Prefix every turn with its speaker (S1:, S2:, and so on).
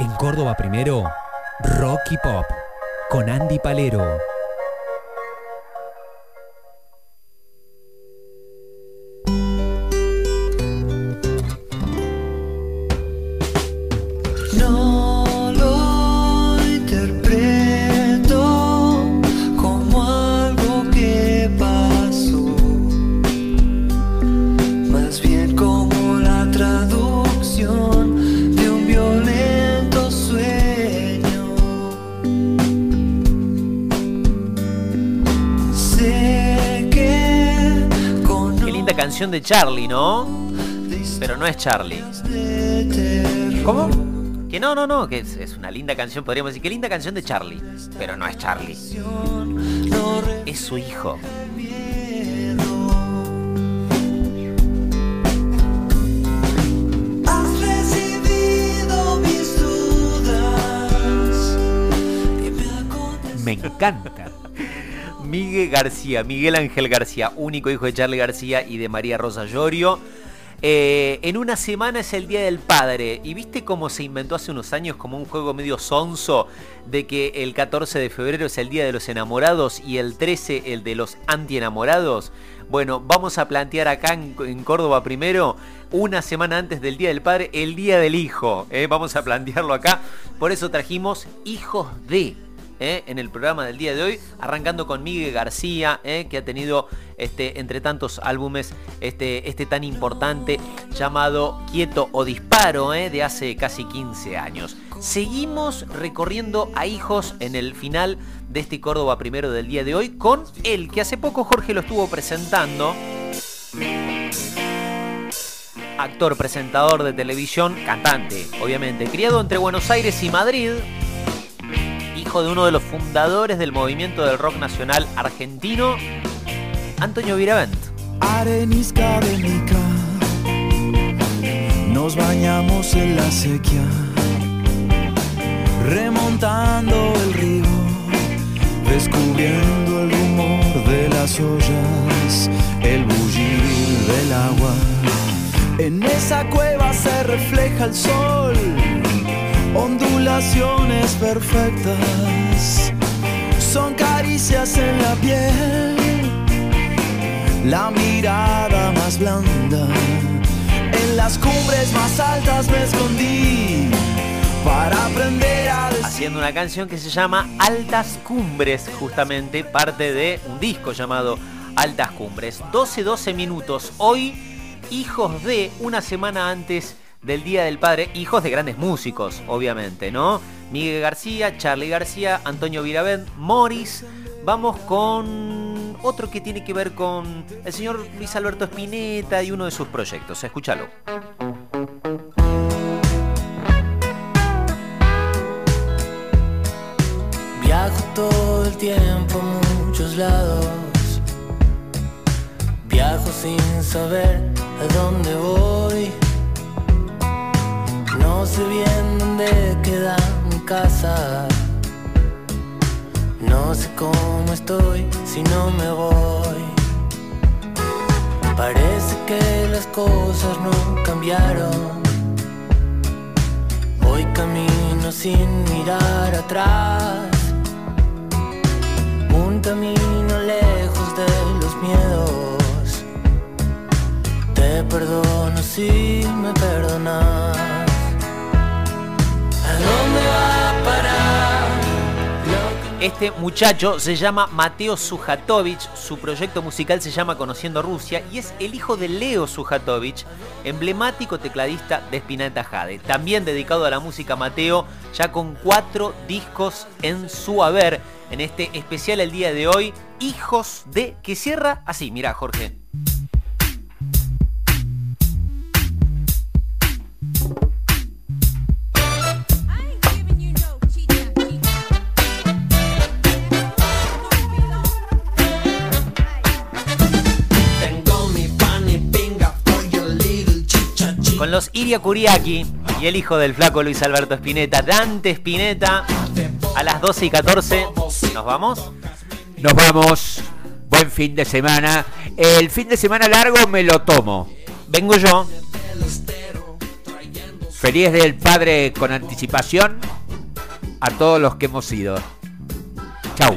S1: En Córdoba primero, Rocky Pop, con Andy Palero.
S2: Canción de Charlie, ¿no? Pero no es Charlie.
S1: ¿Cómo?
S2: Que no, no, no, que es, es una linda canción, podríamos decir. Qué linda canción de Charlie. Pero no es Charlie. Es su hijo.
S3: Me
S1: encanta.
S2: Miguel García, Miguel Ángel García, único hijo de Charlie García y de María Rosa Llorio. Eh, en una semana es el Día del Padre. ¿Y viste cómo se inventó hace unos años como un juego medio sonso de que el 14 de febrero es el Día de los Enamorados y el 13 el de los antienamorados? Bueno, vamos a plantear acá en, Córdoba primero, una semana antes del Día del Padre, el Día del Hijo. ¿eh? Vamos a plantearlo acá. Por eso trajimos Hijos de... ¿eh? en el programa del día de hoy, arrancando con Miguel García, ¿eh? que ha tenido este, entre tantos álbumes este, este tan importante llamado Quieto o Disparo, ¿eh? de hace casi 15 años. Seguimos recorriendo a hijos en el final de este Córdoba primero del día de hoy con el que hace poco Jorge lo estuvo presentando. Actor, presentador de televisión, cantante, obviamente, criado entre Buenos Aires y Madrid, hijo de uno de los fundadores del movimiento del rock nacional argentino, Antonio Viravent.
S4: Arenisca de nos bañamos en la sequía, remontando el río, descubriendo el rumor de las ollas, el bullir del agua. En esa cueva se refleja el sol, perfectas, son caricias en la piel la mirada más blanda. En las cumbres más altas me escondí para aprender a decir.
S2: Haciendo una canción que se llama Altas Cumbres, justamente parte de un disco llamado Altas Cumbres. 12-12 minutos. Hoy, hijos de una semana antes del Día del Padre, hijos de grandes músicos, obviamente, ¿no? Miguel García, Charlie García, Antonio Viravent, Morris. Vamos con otro que tiene que ver con el señor Luis Alberto Spinetta y uno de sus proyectos. Escúchalo.
S3: Viajo todo el tiempo a muchos lados. Viajo sin saber a dónde voy. No sé bien dónde queda mi No sé cómo estoy si no me voy. Parece que las cosas no cambiaron. Voy camino sin mirar atrás. Un camino lejos de los miedos. Te perdono si me perdonas.
S2: Este muchacho se llama Mateo Sujatovich, su proyecto musical se llama Conociendo Rusia y es el hijo de Leo Sujatovich, emblemático tecladista de Spinetta Jade. También dedicado a la música Mateo, ya con cuatro discos en su haber en este especial el día de hoy, Hijos de... que cierra así, mira Jorge. Con los Iria Kuriaki y el hijo del flaco Luis Alberto Spinetta, Dante Spinetta, a las 12 y 14. ¿Nos vamos?
S5: Nos vamos. Buen fin de semana. El fin de semana largo me lo tomo.
S2: Vengo yo.
S5: Feliz del padre con anticipación a todos los que hemos ido. Chau.